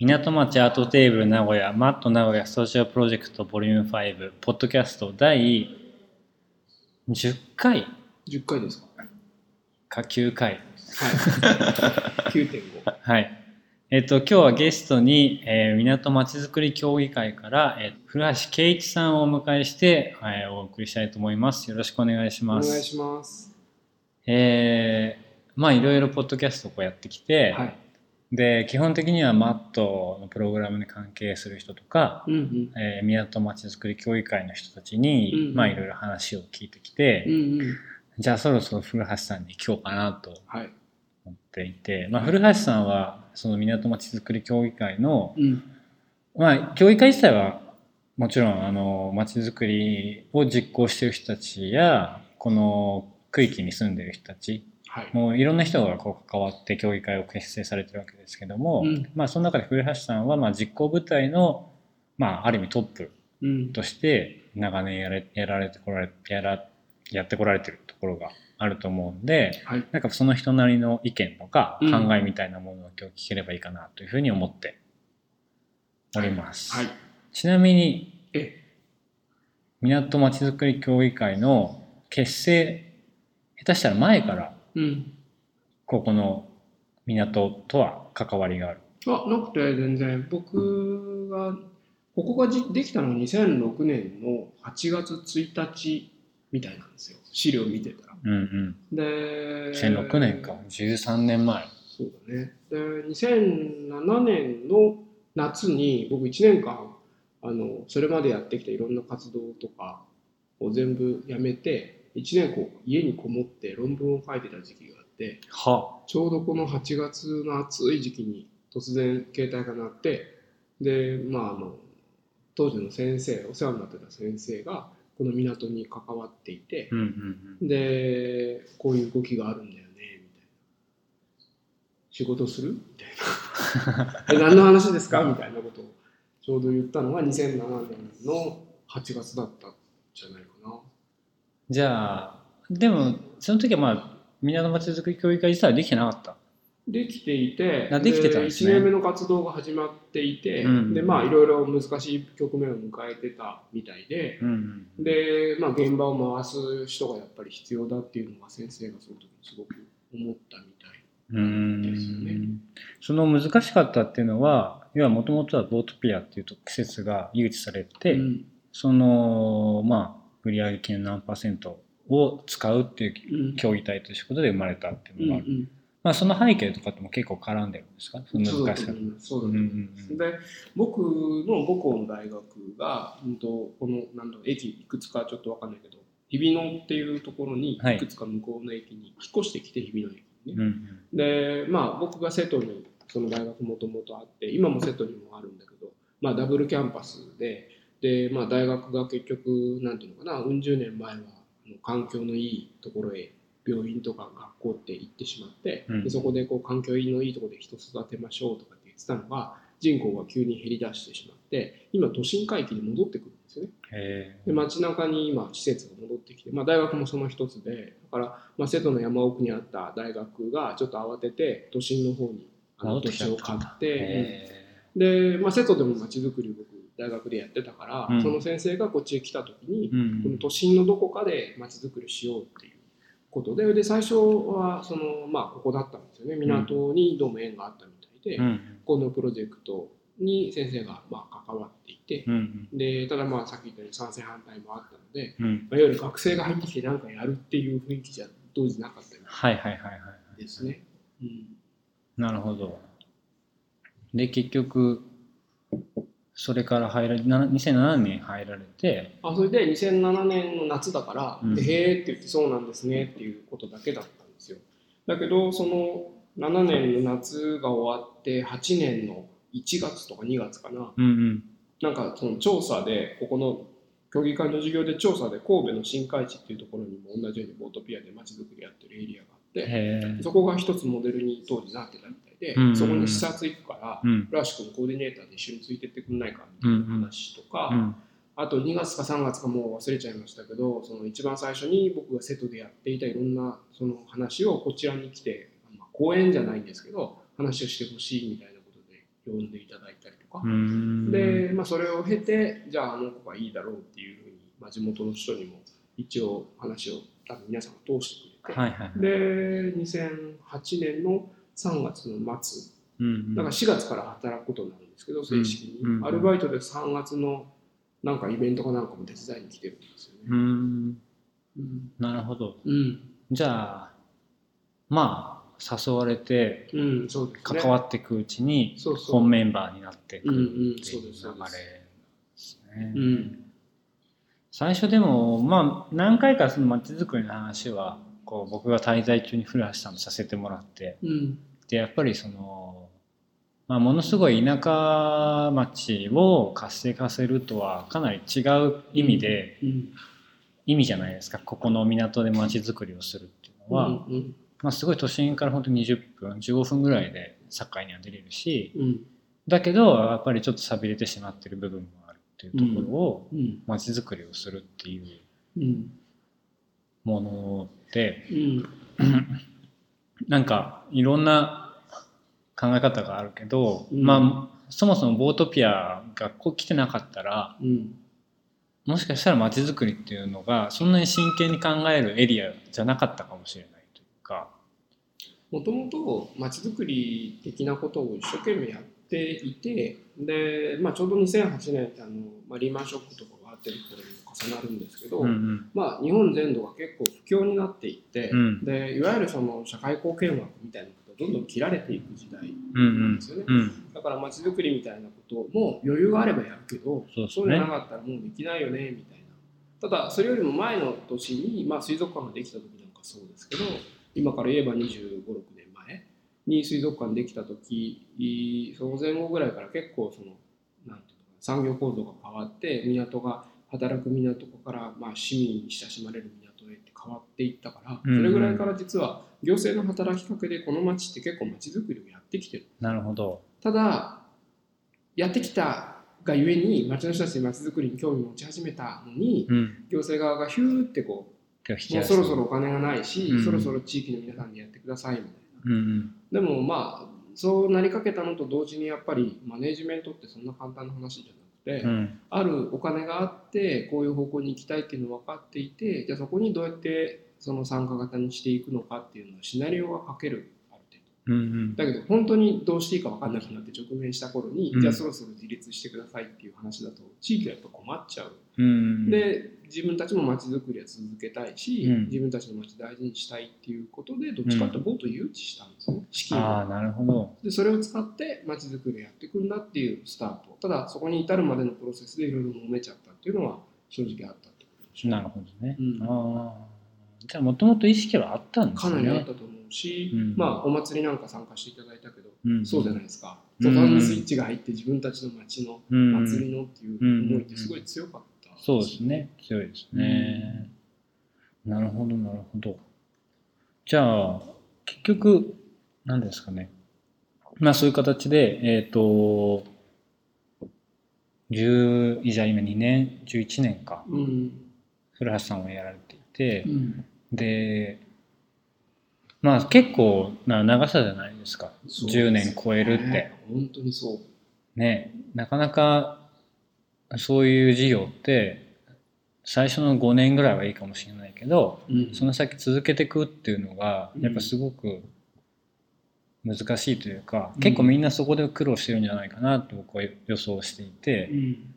港町アートテーブル名古屋マット名古屋ソーシャルプロジェクトボリューム5ポッドキャスト第10回10回ですか？か9回はい。9.5。はいえっと今日はゲストに、えー港まちづくり協議会から、えー古橋圭一さんをお迎えして、はい、お送りしたいと思いますよろしくお願いしおます願いします。えーまあいろいろポッドキャストをこうやってきて、はい。で基本的にはマットのプログラムに関係する人とか、うんうん。えー港まちづくり協議会の人たちに、うんうんまあいろいろ話を聞いてきて、うんうん。じゃあそろそろ古橋さんに聞こうかなとはい。思っていて、まあ、古橋さんはその港まちづくり協議会の、うん。まあ協議会自体はもちろんあのまちづくりを実行している人たちやこの区域に住んでいる人たちはい。もういろんな人がこう関わって協議会を結成されてるわけですけども、うんまあその中で古橋さんはまあ実行部隊の、まあ、ある意味トップうん。として長年やれやられてこられやらやってこられてるところがあると思うんではい。なんかその人なりの意見とかうん考えみたいなものを今日聞ければいいかなというふうに思っております。はい。ちなみにえ、港まちづくり協議会の結成下手したら前からうん。ここの港とは関わりがある。あ、なくて全然。僕が、ここがじできたのが2006年の8月1日みたいなんですよ。資料見てたら。うんうん。で、2006年か。13年前。そうだね。で、2007年の夏に僕1年間、あの、それまでやってきたいろんな活動とかを全部やめて、1年こう家にこもって論文を書いてた時期があって、は。ちょうどこの8月の暑い時期に突然携帯が鳴って、で、まああの、当時の先生、お世話になってた先生が、この港に関わっていてう、んうんうん。で、こういう動きがあるんだよね、みたいな。仕事する？みたいな。え、何の話ですか？みたいなことをちょうど言ったのが2007年の8月だったんじゃないかな。じゃあ、でも、その時はまあ、港まちづくり協議会自体はできてなかった。できていて、あできてたんですね1年目の活動が始まっていて、うんで、まあ、いろいろ難しい局面を迎えてたみたいで、うんうん。で、まあ、現場を回す人がやっぱり必要だっていうのが先生がその時にすごく思ったみたい。ですよねんその難しかったっていうのは、要はもともとはボートピアっていうと季節が誘致されて、うんその、まあ、売上金の何パーセントを使うっていううん協議体ということで生まれたっていうのがある。うんうんまあ、その背景とかっても結構絡んでるんですか？そ難しさ。そうだと思います。んで、僕の母校の大学が、うんとこのなんだろう駅いくつかちょっとわかんないけど、日比野っていうところに、はいいくつか向こうの駅に引っ越してきて、日比野駅にね。うんうんで、まあ、僕が瀬戸にその大学もともとあって、今も瀬戸にもあるんだけど、まあ、ダブルキャンパスで、で、まあ、大学が結局、なんていうのかな、うん十年前は環境のいいところへ、病院とか学校って行ってしまって、うん。でそこでこう環境のいいところで人育てましょうとかって言ってたのが、人口が急に減り出してしまって、今、都心回帰に戻ってくるんですよね。へで街中に今施設が戻ってきて、まあ、大学もその一つでだから、まあ、瀬戸の山奥にあった大学がちょっと慌てて都心の方にあの土地を買って、へで、まあ、瀬戸でも街づくり僕大学でやってたから、うん。その先生がこっちへ来た時に、この都心のどこかで街づくりしようっていうことでで最初はその、まあ、ここだったんですよね。港にどうも縁があったみたいで、うん。このプロジェクトに先生がまあ関わっていて、うん。でただまあさっき言ったように賛成反対もあったので、うん。まあ、いわゆる学生が入ってきて何かやるっていう雰囲気じゃ当時なかったみはいはいはいはいですね。うん、なるほど。で結局それから入られな2007年入られてあそれで2007年の夏だから、うへーって言ってそうなんですねっていうことだけだったんですよ。だけどその7年の夏が終わって8年の1月とか2月かな。うんうん。なんかその調査でここの協議会の授業で調査で神戸の新海地っていうところにも同じようにボートピアで街づくりやってるエリアがあってそこが一つモデルに当時なってたみたいで、うんうんうん。そこに視察行くから、うん。倉橋君コーディネーターで一緒についてってくんないかみたいな話とか、うん。あと2月か3月かもう忘れちゃいましたけどその一番最初に僕が瀬戸でやっていたいろんなその話をこちらに来て、まあ、講演じゃないんですけど話をしてほしいみたいなことで呼んでいただいたりとか。う、ん。で、まあ、それを経てじゃああの子がいいだろうっていうふうに、まあ、地元の人にも一応話を多分皆さんが通してくれて、はいはいはい。で2008年の3月の末。うんうん。だから4月から働くことになるんですけど正式に、うんうん。アルバイトで3月のなんかイベントかなんかも手伝いに来てるんですようね。ん。うん。なるほど。うん、じゃあまあ誘われてうん、そうですね。関わっていくうちに。本メンバーになっていくっていう流れですですね。うん。最初でもまあ何回かその街づくりの話はこう僕が滞在中に古橋さんとさせてもらって。うん、でやっぱりその、まあ、ものすごい田舎町を活性化するとはかなり違う意味で、うん、意味じゃないですか。ここの港で街づくりをするっていうのは、うん、うん、まあ、すごい都心から本当に20分15分ぐらいで境には出れるしうん、だけどやっぱりちょっと寂れてしまってる部分もあるっていうところをうん、街づくりをするっていううん、ものでうん、なんかいろんな考え方があるけど、うんまあそもそもボートピアがここ来てなかったらうん、もしかしたら街づくりっていうのがそんなに真剣に考えるエリアじゃなかったかもしれないというか。もともとまちづくり的なことを一生懸命やっていてで、まあ、ちょうど2008年ってあの、まあ、リーマンショックとかってるも重なるんですけど、うんうん。まあ、日本全土が結構不況になっていって、うん。でいわゆるその社会貢献枠みたいなことがどんどん切られていく時代うんなんですよね。うんだからまちづくりみたいなことも余裕があればやるけどそうね。そうじゃなかったらもうできないよねみたいな。ただそれよりも前の年に、まあ、水族館ができた時なんかそうですけど今から言えば2 5 6年前に水族館できた時その前後ぐらいから結構そのなんていう産業構造が変わって港が働く港から、まあ、市民に親しまれる港へって変わっていったから、それぐらいから実は行政の働きかけでこの町って結構町づくりをやってきてる。なるほど。ただやってきたがゆえに町の人たちに町づくりに興味を持ち始めたのにうん。行政側がヒューってこうもうそろそろお金がないし、うんそろそろ地域の皆さんでやってくださいみたいなうんうん。でもまあそうなりかけたのと同時にやっぱりマネージメントってそんな簡単な話じゃなくて、うんあるお金があってこういう方向に行きたいっていうの分かっていてじゃあそこにどうやってその参加型にしていくのかっていうのはシナリオが書ける。うんうん。だけど本当にどうしていいか分かんなくなって直面した頃に、うんじゃあそろそろ自立してくださいっていう話だと地域はやっぱ困っちゃう、うん。で自分たちも街づくりは続けたいし、うん自分たちの街大事にしたいっていうことでどっちかってボートを誘致したんですよね資金をああ、なるほど。でそれを使って街づくりをやっていくんだっていうスタートただそこに至るまでのプロセスでいろいろ揉めちゃったっていうのは正直あったってことでしょうなるほどね。うんああ。じゃあもともと意識はあったんですね。かなりあったと思うし、うん。まあお祭りなんか参加していただいたけど、うん。そうじゃないですか。うん。途端にスイッチが入って自分たちの街のうん。祭りのっていう思いってすごい強かった、そうですね。強いですね。なるほど、なるほど。じゃあ、結局、何ですかね。まあそういう形で、えっ、と、10、じゃあ今2年、11年か、うん。古橋さんはやられていて、うん。で、まあ結構な長さじゃないですか。そう10年超えるって。ね本当にそう。ね、なかなかそういう事業って最初の5年ぐらいはいいかもしれないけどうん。その先続けていくっていうのがうん。やっぱすごく難しいというか、うん。結構みんなそこで苦労してるんじゃないかなと僕は予想していて、うん。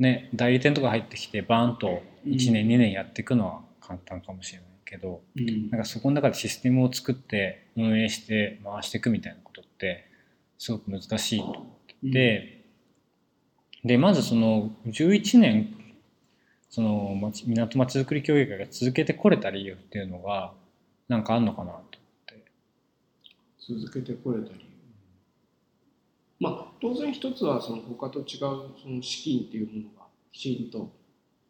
ね、代理店とか入ってきてバーンと1年うん。2年やっていくのは簡単かもしれないけどうん。なんかそこの中でシステムを作って運営して回していくみたいなことってすごく難しいとで、でまずその11年その町港まちづくり協議会が続けてこれた理由っていうのがなんかあんのかなと思って。続けてこれた理由。まあ当然一つはその他と違うその資金っていうものがきちんと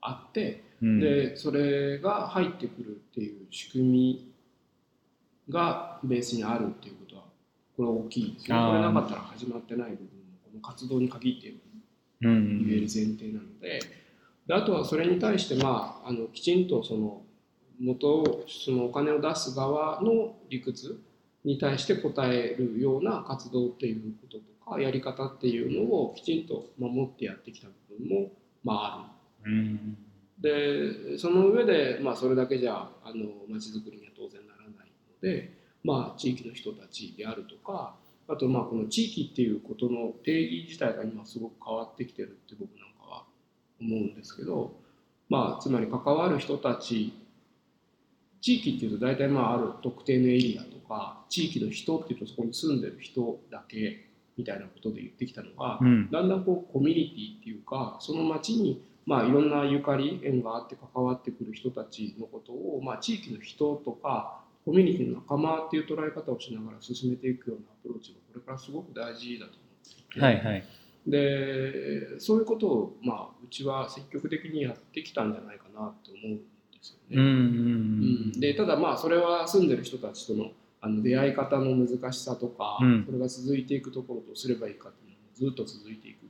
あって、うん、でそれが入ってくるっていう仕組みがベースにあるっていうことはこれは大きいですね。これなかったら始まってない部分もこの活動に限って言える前提なのでであとはそれに対して、まあ、あのきちんとその元をそのお金を出す側の理屈に対して応えるような活動っていうこととかやり方っていうのをきちんと守ってやってきた部分もまあある。うん。でその上で、まあ、それだけじゃあの町づくりには当然ならないので、まあ、地域の人たちであるとかあとまあこの地域っていうことの定義自体が今すごく変わってきてるって僕なんかは思うんですけど、まあ、つまり関わる人たち地域っていうと大体まあある特定のエリアとか地域の人っていうとそこに住んでる人だけみたいなことで言ってきたのが、うん。だんだんこうコミュニティっていうかその町にまあいろんなゆかり縁があって関わってくる人たちのことを、まあ、地域の人とかコミュニティの仲間っていう捉え方をしながら進めていくようなアプローチがこれからすごく大事だと思っていて、はいはい。でそういうことを、まあ、うちは積極的にやってきたんじゃないかなと思うんですよね。うんうんうんでただまあそれは住んでる人たちとのあの出会い方の難しさとか、うん。それが続いていくところどうすればいいかっていうのもずっと続いていく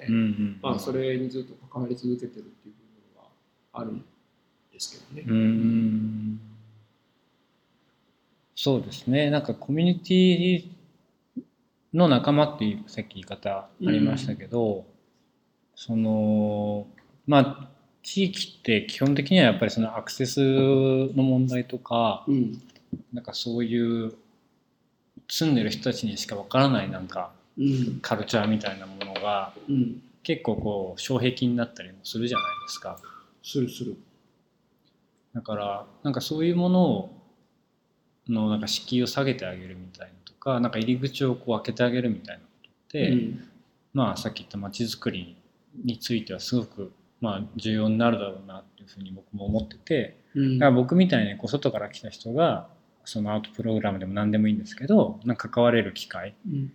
ので、うんうんまあ、それにずっと関わり続けてるっていう部分があるんですけどね。うんそうですね。なんかコミュニティの仲間っていうさっき言い方ありましたけど、そのまあ地域って基本的にはやっぱりそのアクセスの問題とかうん。なんかそういう住んでる人たちにしかわからないなんかうんカルチャーみたいなものがうん、結構こう障壁になったりもするじゃないですか。するする。だからなんかそういうものをのなんか敷居を下げてあげるみたいなとかなんか入り口をこう開けてあげるみたいなことって、うん。まあさっき言った街づくりについてはすごくまあ重要になるだろうなっていうふうに僕も思っててうん。だから僕みたいにこう外から来た人がそのアウトプログラムでも何でもいいんですけどなんか関われる機会うん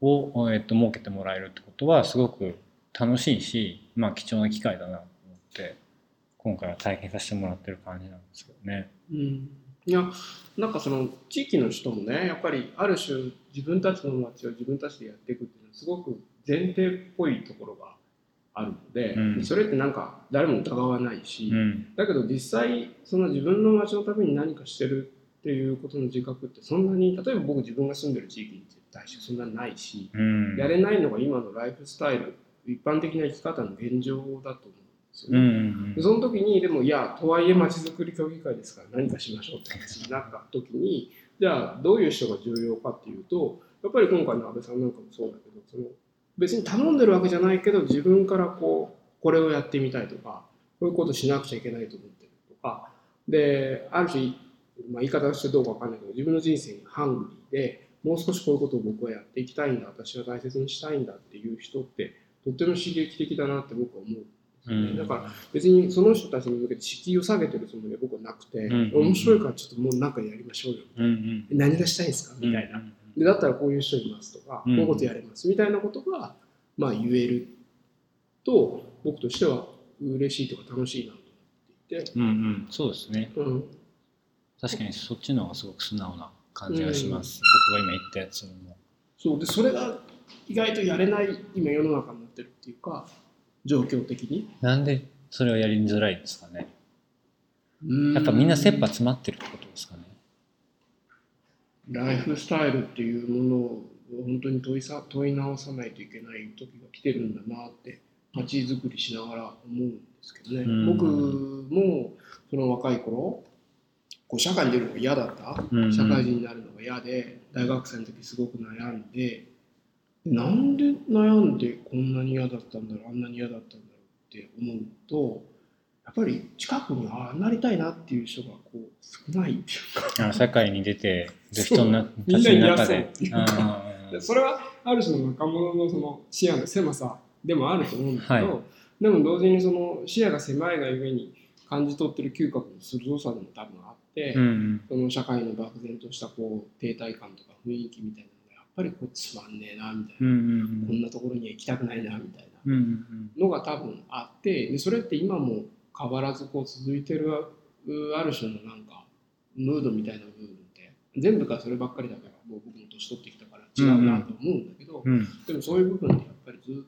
を、えっと、設けてもらえるってことはすごく楽しいし、まあ、貴重な機会だなと思って今回は体験させてもらってる感じなんですけどね。うん。いやなんかその地域の人もねやっぱりある種自分たちの街を自分たちでやっていくっていうのはすごく前提っぽいところがあるので、うん。それってなんか誰も疑わないし、うん。だけど実際その自分の街のために何かしてるっていうことの自覚ってそんなに例えば僕自分が住んでる地域に対してそんなにないし、うんやれないのが今のライフスタイル一般的な生き方の現状だと思うんですよね。うんうんでその時にでもいやとはいえまちづくり協議会ですから何かしましょうって話になった時にじゃあどういう人が重要かっていうとやっぱり今回の安倍さんなんかもそうだけどその別に頼んでるわけじゃないけど自分からこうこれをやってみたいとかこういうことしなくちゃいけないと思ってるとかである種、まあ、言い方としてどうかわかんないけど自分の人生にハングリーでもう少しこういうことを僕はやっていきたいんだ私は大切にしたいんだっていう人ってとっても刺激的だなって僕は思ううん。だから別にその人たちに向けて敷居を下げてるつもりは僕はなくて、うん面白いからちょっともう何かやりましょうようんうん。何がしたいんですか？みたいな、でだったらこういう人いますとか、うん。こういうことやれますみたいなことが、まあ、言えると僕としては嬉しいとか楽しいなと思っていて、うんうん。そうですね。うん、確かにそっちの方がすごく素直な感じがします、僕が今言ったやつも。そう。でそれが意外とやれない今世の中になってるっていうか状況的に。なんでそれはやりづらいんですかね。やっぱみんな切羽詰まってるってことですかね。ライフスタイルっていうものを本当に問いさ問い直さないといけない時が来てるんだなって街づくりしながら思うんですけどね、うん。僕もその若い頃こう社会に出るのが嫌だった、うんうん。社会人になるのが嫌で大学生の時すごく悩んでなんで悩んでこんなに嫌だったんだろうあんなに嫌だったんだろうって思うとやっぱり近くにああなりたいなっていう人がこう少ない。っていうかあ社会に出てる人のたちの中で。みんな嫌そ でそれはある種の若者のその視野の狭さでもあると思うんだけど、はい。でも同時にその視野が狭いがゆえに感じ取ってる嗅覚の鋭さでも多分あって、うんうん。その社会の漠然としたこう停滞感とか雰囲気みたいなのがやっぱりこうつまんねえなみたいうんうな、ん。こんなところには行きたくないなみたいな。うんうんのが多分あってでそれって今も変わらずこう続いてるうある種のなんかムードみたいな部分って全部がそればっかりだからもう僕も年取ってきたから違うなと思うんだけど、うん。うんでもそういう部分ってやっぱりずっと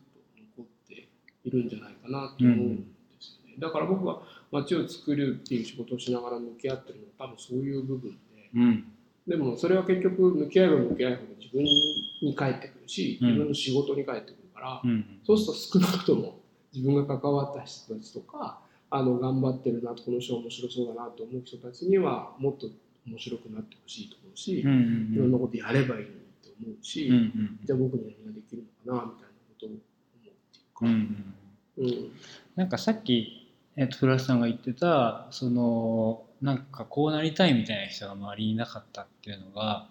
残っているんじゃないかなと思うんですよね。だから僕は街を作るっていう仕事をしながら向き合ってるのは多分そういう部分で、うん。でもそれは結局向き合えば向き合うほど自分に返ってくるるしうん。自分の仕事に帰ってくるから、うん。そうすると少なくとも自分が関わった人たちとかあの頑張ってるなとこの人面白そうだなと思う人たちにはもっと面白くなってほしいと思うし、うんうんいろんなことやればいいのにって思うし、うんうんじゃあ僕に何ができるのかなみたいなことを思うっていうか。うんうん。うん。なんかさっき、えっと、古橋さんが言ってたそのなんかこうなりたいみたいな人が周りにいなかったっていうのが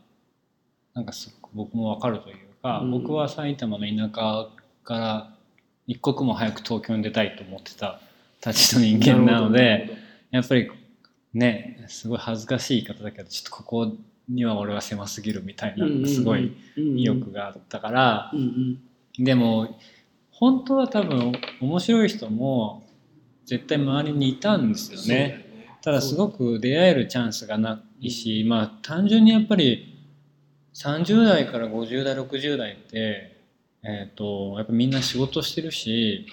なんかすごく僕もわかるというか、うん。僕は埼玉の田舎から一刻も早く東京に出たいと思ってたたちの人間なのでやっぱりねすごい恥ずかしい言い方だけどちょっとここには俺は狭すぎるみたいなすごい意欲があったからでも本当は多分面白い人も絶対周りにいたんですよね。ただすごく出会えるチャンスがないし、まあ単純にやっぱり30代から50代60代って、えー、とやっぱみんな仕事してるし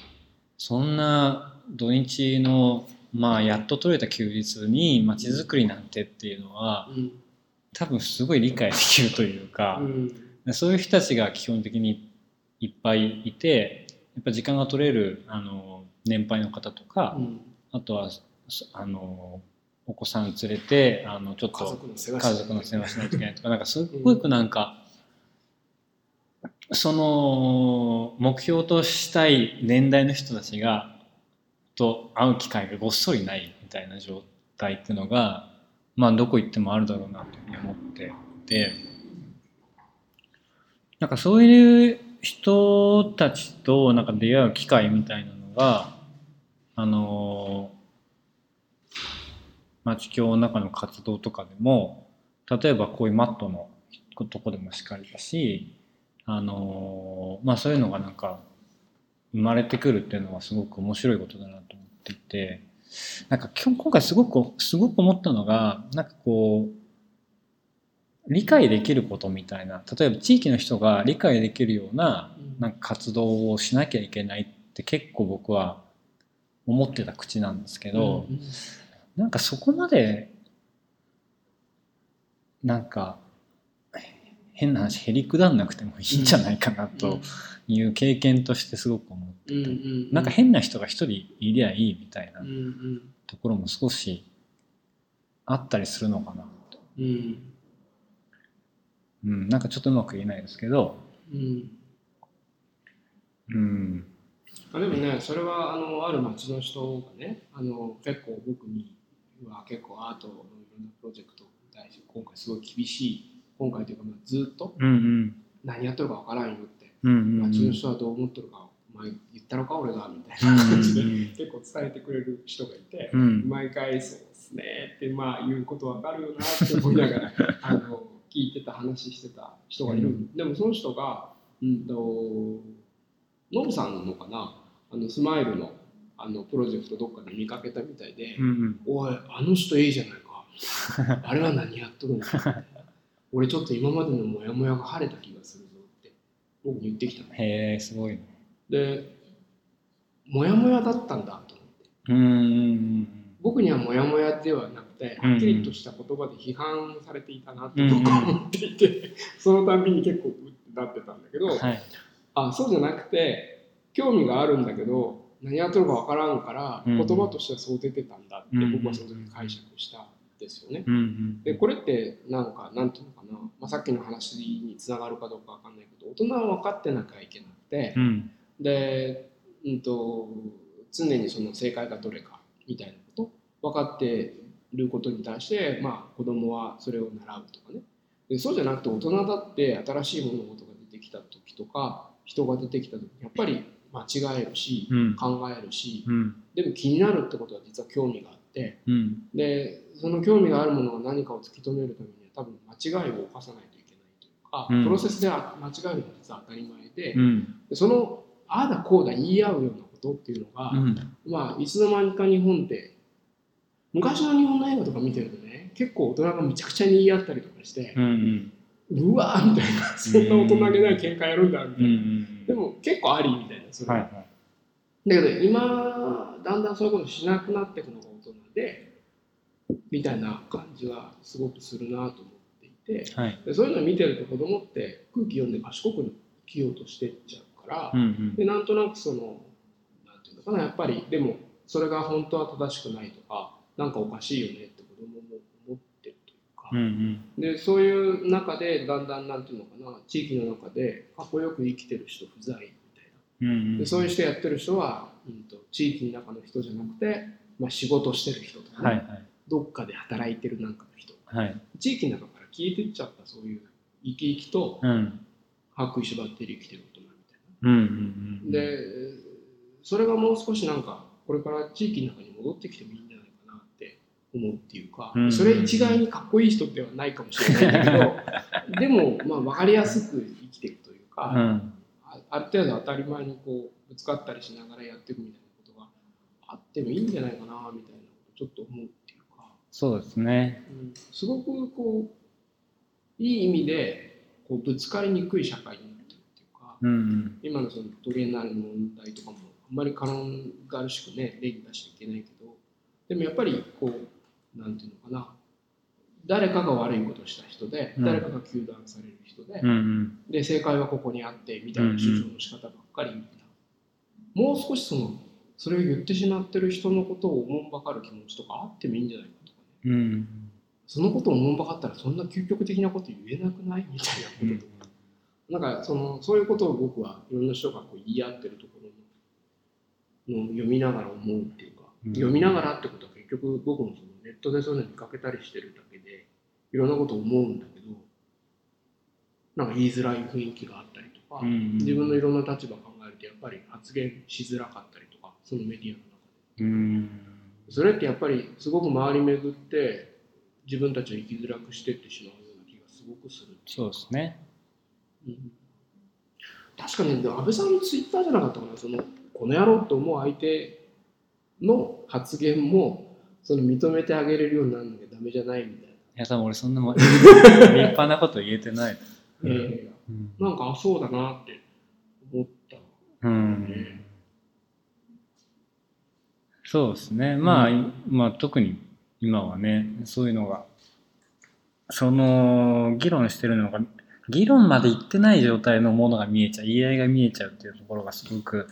そんな土日のまあやっと取れた休日に街づくりなんてっていうのはうん。多分すごい理解できるというかう、ん。そういう人たちが基本的にいっぱいいてやっぱ時間が取れるあの年配の方とか、うん。あとはそあのお子さん連れてあのちょっ家と家族の世話しないといけないとかなんかすっごくなんか、その目標としたい年代の人たちがと会う機会がごっそりないみたいな状態っていうのがまあどこ行ってもあるだろうなというふうに思っていてなんかそういう人たちとなんか出会う機会みたいなのがあの町協の中の活動とかでも例えばこういうマットのとこでもしかりだしあのまあそういうのがなんか生まれてくるっていうのはすごく面白いことだなと思っていてなんか今今回すごくすごく思ったのがなんかこう理解できることみたいな例えば地域の人が理解できるようななんか活動をしなきゃいけないって結構僕は思ってた口なんですけど、うん。なんかそこまでなんか変な話へりくだんなくてもいいんじゃないかなという経験としてすごく思ってうんうんなんか変な人が一人いりゃいいみたいなところも少しあったりするのかなと、うん。うん、なんかちょっとうまく言えないですけど、うん。うん、あでもねそれはあのある町の人がねあの結構僕には結構アートのいろんなプロジェクトに対して今回すごい厳しい今回というかまあずっと何やってるかわからんよってうんうんうん。町の人はどう思ってるかお前言ったのか俺がみたいな感じでうんうん。結構伝えてくれる人がいてうん。毎回そうですねってまあ言うことわかるよなって思いながら あの聞いてた話してた人がいる、うんでもその人がうんとノブさんのかなあのスマイルのあのプロジェクトどっかで見かけたみたいで「うんうん。おいあの人いいじゃないか。あれは何やっとるんだ」俺ちょっと今までのモヤモヤが晴れた気がするぞって僕に言ってきたの。へえすごいね。でモヤモヤだったんだと思って。うんうん僕にはモヤモヤではなくてうんはっきりとした言葉で批判されていたなって僕は思っていてそのたんびに結構うってなってたんだけどうんはい。あそうじゃなくて興味があるんだけど何やってるかわからんからうん。言葉としてはそう出てたんだって僕はその時解釈したんですよね。でこれってなんかなんていうのかな、まあ、さっきの話につながるかどうかわかんないけど大人は分かってなきゃいけなくてう、ん。で、うん、と常にその正解がどれかみたいなこと分かってることに対して、まあ、子供はそれを習うとかね。でそうじゃなくて大人だって新しい物事が出てきた時とか人が出てきた時にやっぱり間違えるし、うん。考えるしうん。でも気になるってことは実は興味があってうん。でその興味があるものが何かを突き止めるためには多分間違いを犯さないといけないというか、うん。プロセスでは間違えるのは実は当たり前で,、そのああだこうだ言い合うようなことっていうのが、うん。まあいつの間にか日本って昔の日本の映画とか見てるとね結構大人がむちゃくちゃに言い合ったりとかしてう、んうわーみたいなそんな大人げない喧嘩やるんだみたいな、んでも結構ありみたいなそれは、はいはい。だけど今だんだんそういうことしなくなっていくのが大人でみたいな感じはすごくするなと思っていてはい。でそういうのを見てると子供って空気読んで賢くきようとしてっちゃうから、うんうん。でなんとなくそのなんていうのかなやっぱりでもそれが本当は正しくないとかなんかおかしいよねって子供もうんうん。でそういう中でだんだんなんていうのかな地域の中でかっこよく生きてる人不在みたいな。うんうん。でそういう人やってる人は、うん、と地域の中の人じゃなくて、まあ、仕事してる人とかね、はいはい。どっかで働いてるなんかの人はい。地域の中から消えてっちゃったそういう生き生きとうん。歯食いしばってる生きてる大人みたいうんうんうんな。でそれがもう少しなんかこれから地域の中に戻ってきてもいい思うっていうか、うん。それ一概にかっこいい人ではないかもしれないけど でもまあ分かりやすく生きてるというか、うん。あある程度当たり前にこうぶつかったりしながらやっていくみたいなことがあってもいいんじゃないかなみたいなことをちょっと思うっていうか、そうですね。うん、すごくこういい意味でこうぶつかりにくい社会になってるっていうか、うん。うん今のそのトレーナーの問題とかもあんまり軽々しくね例に出しちゃいけないけどでもやっぱりこうなんていうのかな。誰かが悪いことをした人で、うん。誰かが糾弾される人で、うんうん。で正解はここにあってみたいな主張の仕方ばっかりみたいな、もう少しそのそれを言ってしまってる人のことをおもんばかる気持ちとかあってもいいんじゃないかとかね。うん。そのことをおもんばかったらそんな究極的なこと言えなくないみたいなこととか、なんかそのそういうことを僕はいろんな人がこう言い合ってるところの読みながら思うっていうか、うん。読みながらってことは結局僕もそのネットでそういうの見かけたりしてるだけでいろんなことを思うんだけどなんか言いづらい雰囲気があったりとか、うんうん自分のいろんな立場を考えるとやっぱり発言しづらかったりとかそのメディアの中で。うんそれってやっぱりすごく回り巡って自分たちを生きづらくしてってしまうような気がすごくする。そうですねうん確かに安倍さんのツイッターじゃなかったかなそのこの野郎と思う相手の発言もその認めてあげれるようにならなきゃダメじゃないみたいいや多分俺そんなもん立派なこと言えてない。な、え。うん。ーなんかあそうだなって思った。うん。そうですね。まあ、うん。まあ特に今はねそういうのがその議論してるのが議論までいってない状態のものが見えちゃう。言い合いが見えちゃうっていうところがすごく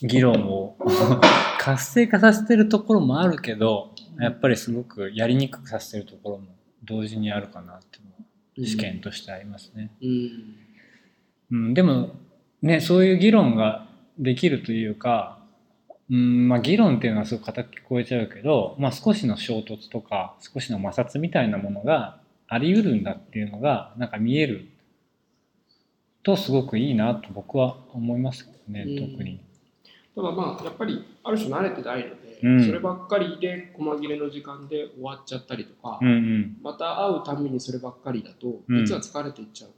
議論を 活性化させてるところもあるけどやっぱりすごくやりにくくさせてるところも同時にあるかなっていう。のは試験としてありますね。うん。うん、でもねそういう議論ができるというか、うん。まあ、議論っていうのはすごく固く聞こえちゃうけど、まあ、少しの衝突とか少しの摩擦みたいなものがあり得るんだっていうのがなんか見えるとすごくいいなと僕は思いますけどね、うん。特に。ただまあやっぱりある種慣れてないうん。そればっかりで細切れの時間で終わっちゃったりとか、うんうん。また会うためにそればっかりだとうん。実は疲れていっちゃうこ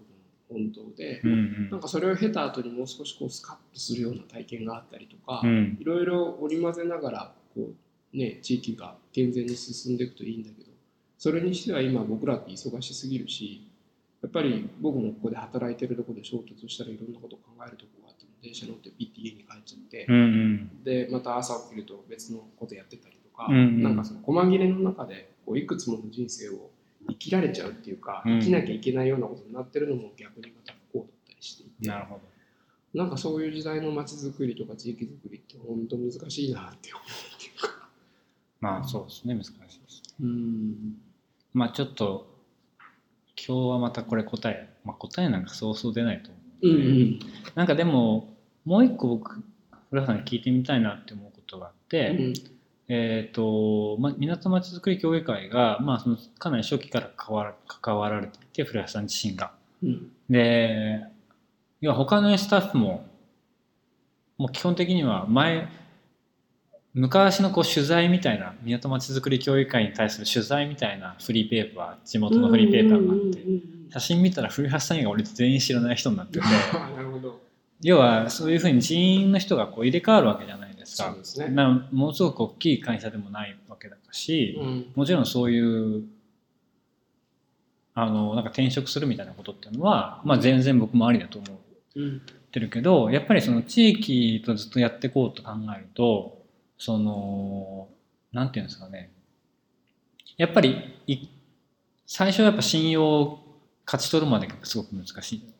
とも本当で、うんうん。なんかそれを経た後にもう少しこうスカッとするような体験があったりとか、うん。いろいろ織り交ぜながらこう、ね、地域が健全に進んでいくといいんだけどそれにしては今僕らって忙しすぎるしやっぱり僕もここで働いてるところで衝突したらいろんなことを考えると電車乗ってピッて家に帰っちゃって、うんうんでまた朝起きると別のことやってたりとか、うんうんなんかその細切れの中でこういくつもの人生を生きられちゃうっていうか、うん生きなきゃいけないようなことになってるのも逆にまた不幸だったりしていてなるほど。なんかそういう時代の街づくりとか地域づくりって本当難しいなって思うっていうか。まあそうですね難しいです。うんまあちょっと今日はまたこれ答え、まあ、答えなんかそうそう出ないと思ううんうんなんかでももう一個僕古田さんに聞いてみたいなって思うことがあって、うんえっ、と、ま、港まちづくり協議会が、まあ、そのかなり初期から関わら関わられていて古谷さん自身が。うんで要は他のスタッフももう基本的には前昔のこう取材みたいな港まちづくり協議会に対する取材みたいなフリーペーパー地元のフリーペーパーがあって写真見たら古橋さん以外俺全員知らない人になっててあ なるほど。要はそういうふうに人員の人がこう入れ替わるわけじゃないですか。そうですね。なものすごく大きい会社でもないわけだし、うん。もちろんそういうあのなんか転職するみたいなことっていうのは、まあ、全然僕もありだと思う。ん。ってるけどやっぱりその地域とずっとやっていこうと考えるとそのなんていうんですかね。やっぱりい最初はやっぱ信用を勝ち取るまでがすごく難しい。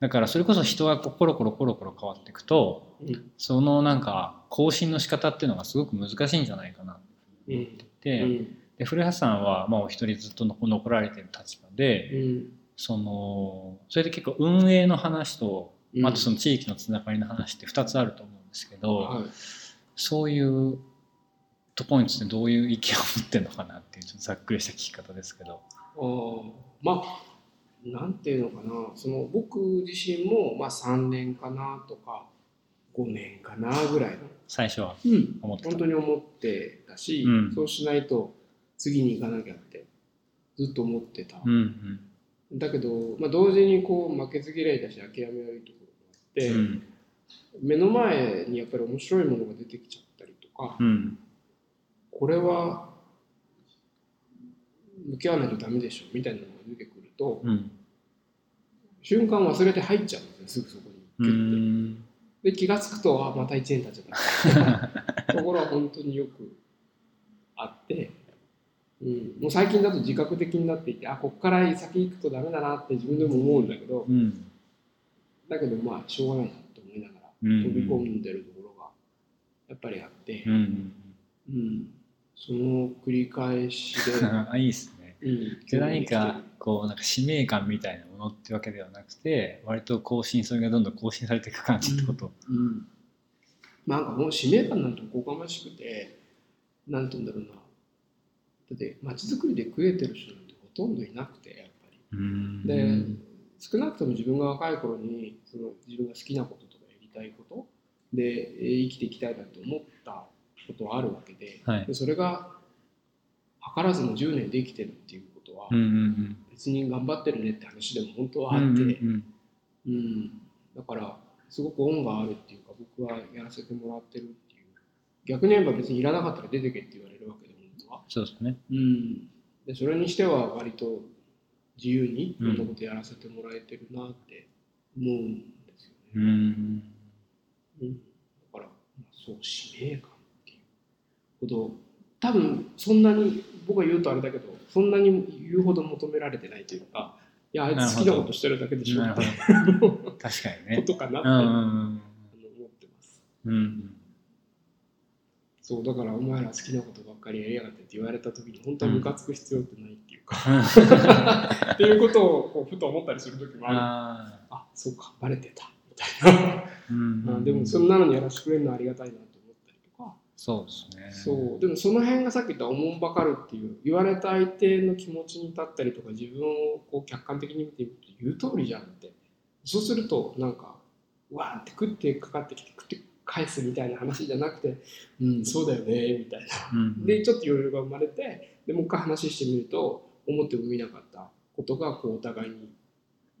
だからそれこそ人がコロコロコロコロ変わっていくとうん。そのなんか更新の仕方っていうのがすごく難しいんじゃないかな。ってうん思ってて、うん。で古橋さんはまあお一人ずっと残残られてる立場で、うん。そのそれで結構運営の話と、うん。あとその地域のつながりの話って2つあると思うんですけど、はい。そういうところについてどういう意見を持ってるのかなっていうちょっとざっくりした聞き方ですけど。まあなんていうのかな。その僕自身もまあ3年かなとか5年かなぐらいの、最初はうん、思ってた。本当に思ってたし、うん。そうしないと次に行かなきゃってずっと思ってた、うんだけど、まあ、同時にこう負けず嫌いだし諦め悪いところがあって、うん。目の前にやっぱり面白いものが出てきちゃったりとか、うん。これは向き合わないとダメでしょみたいなのが出てくると、うん。瞬間忘れて入っちゃうんですねすぐそこに。うギュッてん。で気が付くとあまた1年経っちゃった。ところは本当によくあって、うん、もう最近だと自覚的になっていてあこっから先行くとダメだなって自分でも思うんだけどうん。だけどまあしょうがないなと思いながらうん。飛び込んでるところがやっぱりあってう、ん。うん、その繰り返しで、あいいですね。うん、で何かこうなんか使命感みたいなものってわけではなくて割と更新それがどんどん更新されていく感じってこと。うん、なんかもう使命感なんておこがましくてなんて言うんだろうな。だって街づくりで食えてる人なんてほとんどいなくてやっぱり。うん。で少なくとも自分が若い頃にその自分が好きなこととかやりたいことでえー生きていきたいなって思ったことはあるわけで,、はい。でそれが図らずも10年で生きてるっていうことは、うんうん別に頑張ってるねって話でも本当うんはあって、うん。うん、だからすごく恩があるっていうか僕はやらせてもらってるっていう。逆に言えば別にいらなかったら出てけって言われるわけで本当は、そうですね。うん、でそれにしては割と自由にいうん。ろんなことやらせてもらえてるなって思うんですようね、ん。うん、だから、まあそう使命感っていうほど多分そんなに僕が言うとあれだけどそんなに言うほど求められてないというかいやあいつ好きなことしてるだけでしょって確かにね。こ。とかなって、うんうん思ってます。うんうん。そうだからお前ら好きなことばっかりやりやがってって言われた時に本当はムカつく必要ってないっていうか、っていうことをこうふと思ったりする時もある。ああそうかバレてた。みたいな、ーうん。あでもそんなのにやらせてくれるのはありがたいなそうですね。そう。でもその辺がさっき言ったおもんばかるっていう言われた相手の気持ちに立ったりとか自分をこう客観的に見てみると言う通りじゃんって。そうするとなんかうわーって食ってかかってきて食って返すみたいな話じゃなくてうんそうだよねみたいな。うんでちょっと余裕が生まれてでもう一回話してみると思ってもみなかったことがこうお互いに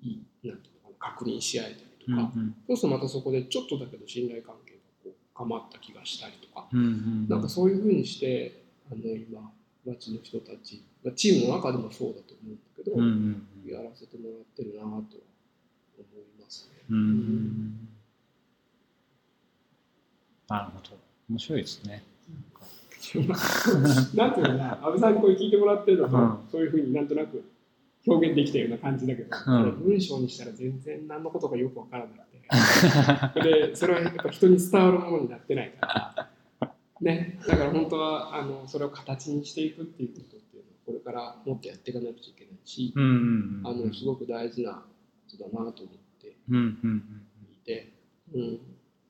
いいなんていうのかな確認し合えたりとか、うん。そうするとまたそこでちょっとだけど信頼関係がこう深まった気がしたりとか、うんうんなんかそういうふうにしてあの今町の人たち、まあ、チームの中でもそうだと思うんだけど、うんうんやらせてもらってるなとは思いますね。うんうんなるほど。面白いですね。なんていうのかな、安倍さんにこれ聞いてもらってるのと、うん。そういうふうになんとなく表現できたような感じだけど、うん。文章にしたら全然何のことかよくわからなくて、でそれはやっぱ人に伝わるものになってないから、ね、だから本当はあのそれを形にしていくっていうことっていうのはこれからもっとやっていかなくちゃいけないし、すごく大事なことだなと思ってうんうんうんいて、うん、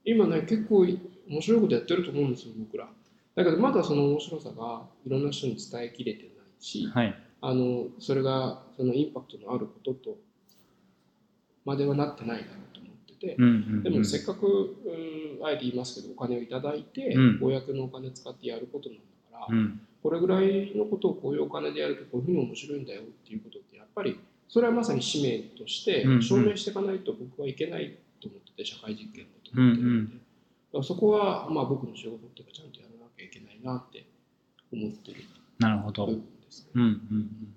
今ね結構面白いことやってると思うんですよ僕ら。だけどまだその面白さがいろんな人に伝えきれてないし、はい。あのそれがそのインパクトのあることとまではなってないだろうと思ってでもせっかく、うん、あえて言いますけどお金をいただいて、うん。公のお金使ってやることなんだから、うん。これぐらいのことをこういうお金でやるとこういうふうに面白いんだよっていうことってやっぱりそれはまさに使命としてうんうん。証明していかないと僕はいけないと思ってて社会実験だとうん思ってるので、うんだからそこはまあ僕の仕事っていうかちゃんとやらなきゃいけないなって思ってるなるほど。部うん。うんうん。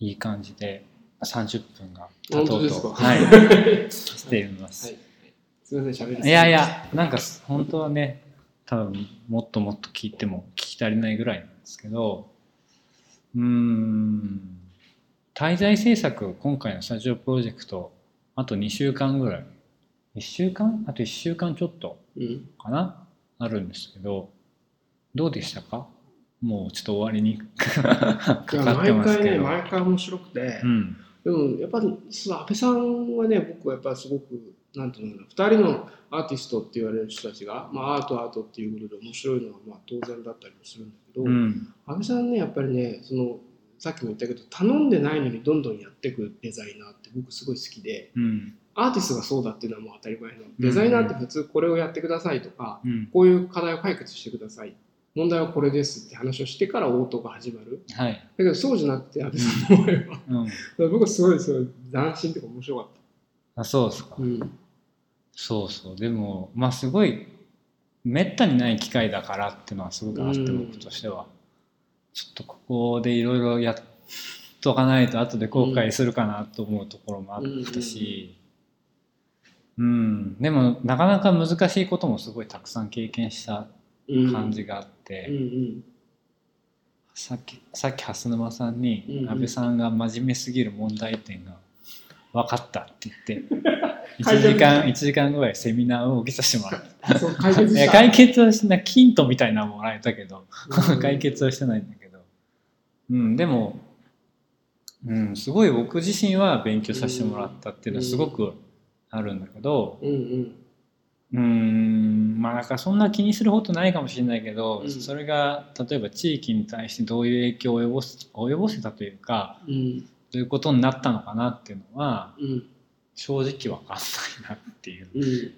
いい感じで30分が経とう。と。はい。はしています。い。すみません、喋りすぎ。いやいや、なんか本当はね、多分もっともっと聞いても聞き足りないぐらいなんですけど、うーん、滞在制作今回のスタジオプロジェクトあと2週間ぐらい。1週間？あと1週間ちょっとうん。かな？あるんですけどどうでしたか？もうちょっと終わりに かかって毎回ねますけど、毎回面白くて、うんでもやっぱりそう安倍さんはね僕はやっぱりすごくなんていうのかな2人のアーティストって言われる人たちが、まあ、アートアートっていうことで面白いのはまあ当然だったりもするんだけど、うん。安倍さんねやっぱりねそのさっきも言ったけど頼んでないのにどんどんやっていくデザイナーって僕すごい好きでうん。アーティストがそうだっていうのはもう当たり前のデザイナーって普通これをやってくださいとか、うん。こういう課題を解決してください問題はこれですって話をしてから応答が始まる。はい、だけどそうじゃなくて安倍さんの場合は、うん、僕はすごいすごい斬新とか面白かった。あそうですか、うん。そうそう。でもまあすごいめったにない機会だからっていうのはすごくあって、うん僕としては。ちょっとここでいろいろやっとかないと後で後悔するかなと思うところもあったし、うん。でもなかなか難しいこともすごいたくさん経験したうん感じがあって、うんうん。さっきさっき蓮沼さんに、うんうん。安倍さんが真面目すぎる問題点が分かったって言って1解決時間1時間ぐらいセミナーを受けさせてもらった。解決はしなヒントみたいなのもらえたけど、うん。解決はしてないんだけど、うん、でも、うん、すごい僕自身は勉強させてもらったっていうのはすごくあるんだけどうんうん。うんまあなんかそんな気にすることないかもしれないけど、うん。それが例えば地域に対してどういう影響を及ぼす及ぼせたというかうん。どういうことになったのかなっていうのはうん。正直わかんないなっていう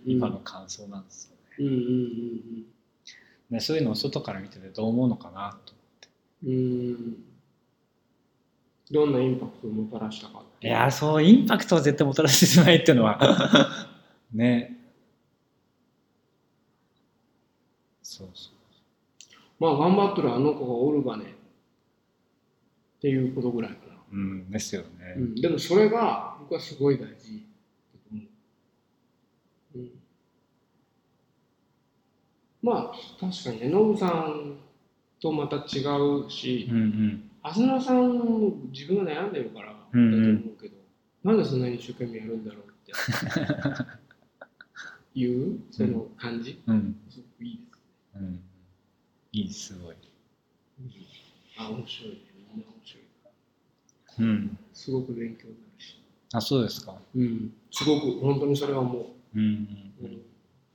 今の感想なんですよね。うんうんでそういうのを外から見ててどう思うのかなと。うんうん。どんなインパクトをもたらしたかいやーそうインパクトは絶対もたらしてないっていうのは ねそうそまあ頑張ってるあの子がおるがね。っていうことぐらいかな、ううんですよね、うん、でもそれが僕はすごい大事。う、うん、まあ確かにねノブさんとまた違うし、うんうん。浅野さんも自分が悩んでるからだとうんうん思うけど、なんでそんなに一生懸命やるんだろうって。いうその感じ、うん。すごくいいですうんいいすごいね。あ、面白いね。みんな面白い。うんすごく勉強になるし。あそうですかうん。すごく本当にそれはもうんう、うん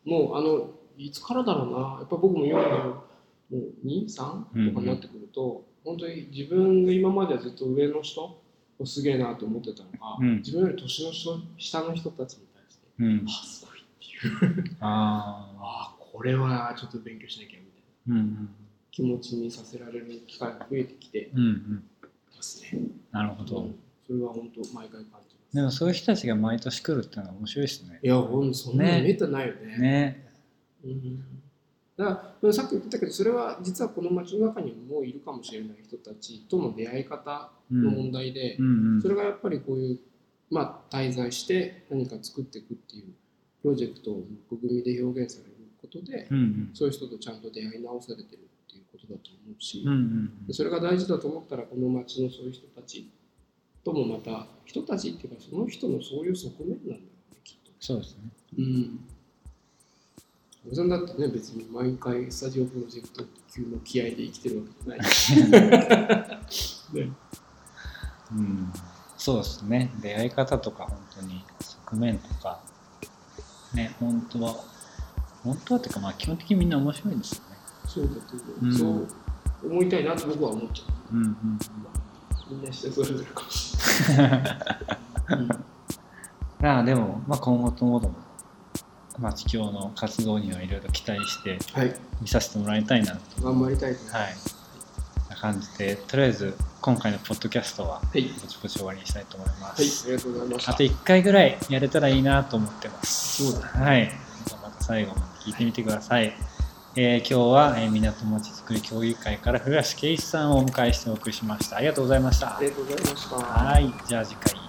もうあの、いつからだろうな。やっぱ僕も読んでもう2、3とかになってくると、本当に自分が今まではずっと上の人をすげえなと思ってたのが、うん自分より年の人下の人たちに対して、うんあ、すごいっていう。ああ、これはちょっと勉強しなきゃみたいな。うん気持ちにさせられる機会が増えてきてうんうん。うんますね。なるほど、うん。それは本当毎回感じます。でもそういう人たちが毎年来るっていうのは面白いですね。いや、ほんとそんなめったにないよね。ね。うん、だからさっき言ったけどそれは実はこの街の中にもいるかもしれない人たちとの出会い方の問題で、うん。うんそれがやっぱりこういう、まあ、滞在して何か作っていくっていうプロジェクトを枠組みで表現されることで、うんうんそういう人とちゃんと出会い直されてるっていうことだと思うし、うんうんでそれが大事だと思ったらこの街のそういう人たちともまた人たちっていうかその人のそういう側面なんだろうねきっと。そうですねうん。さんだってね別に毎回スタジオプロジェクト級の気合で生きてるわけじゃない。ね、うん、そうですね出会い方とか本当に側面とかね本当は本当はっていうかまあ基本的にみんな面白いんですよねそうだと思う、うんそう思いたいなと僕は思っちゃう。うんうんみんなしてそれぞれかもしれない。う んまあでも、まあ、今後ともども町協の活動にはいろいろ期待してはい、見させてもらいたいなと頑張りたいです。はいな感じでとりあえず今回のポッドキャストははい、ぼちぼち終わりにしたいと思いまはい、す、ありがとうござい。あと1回ぐらいやれたらいいなと思ってます。そうだはい。また最後まで聞いてみてください。えー今日は、えー港まちづくり協議会から古橋圭一さんをお迎えしてお送りしました。ありがとうございましたあ。りがとうございました。はい。じゃあ次回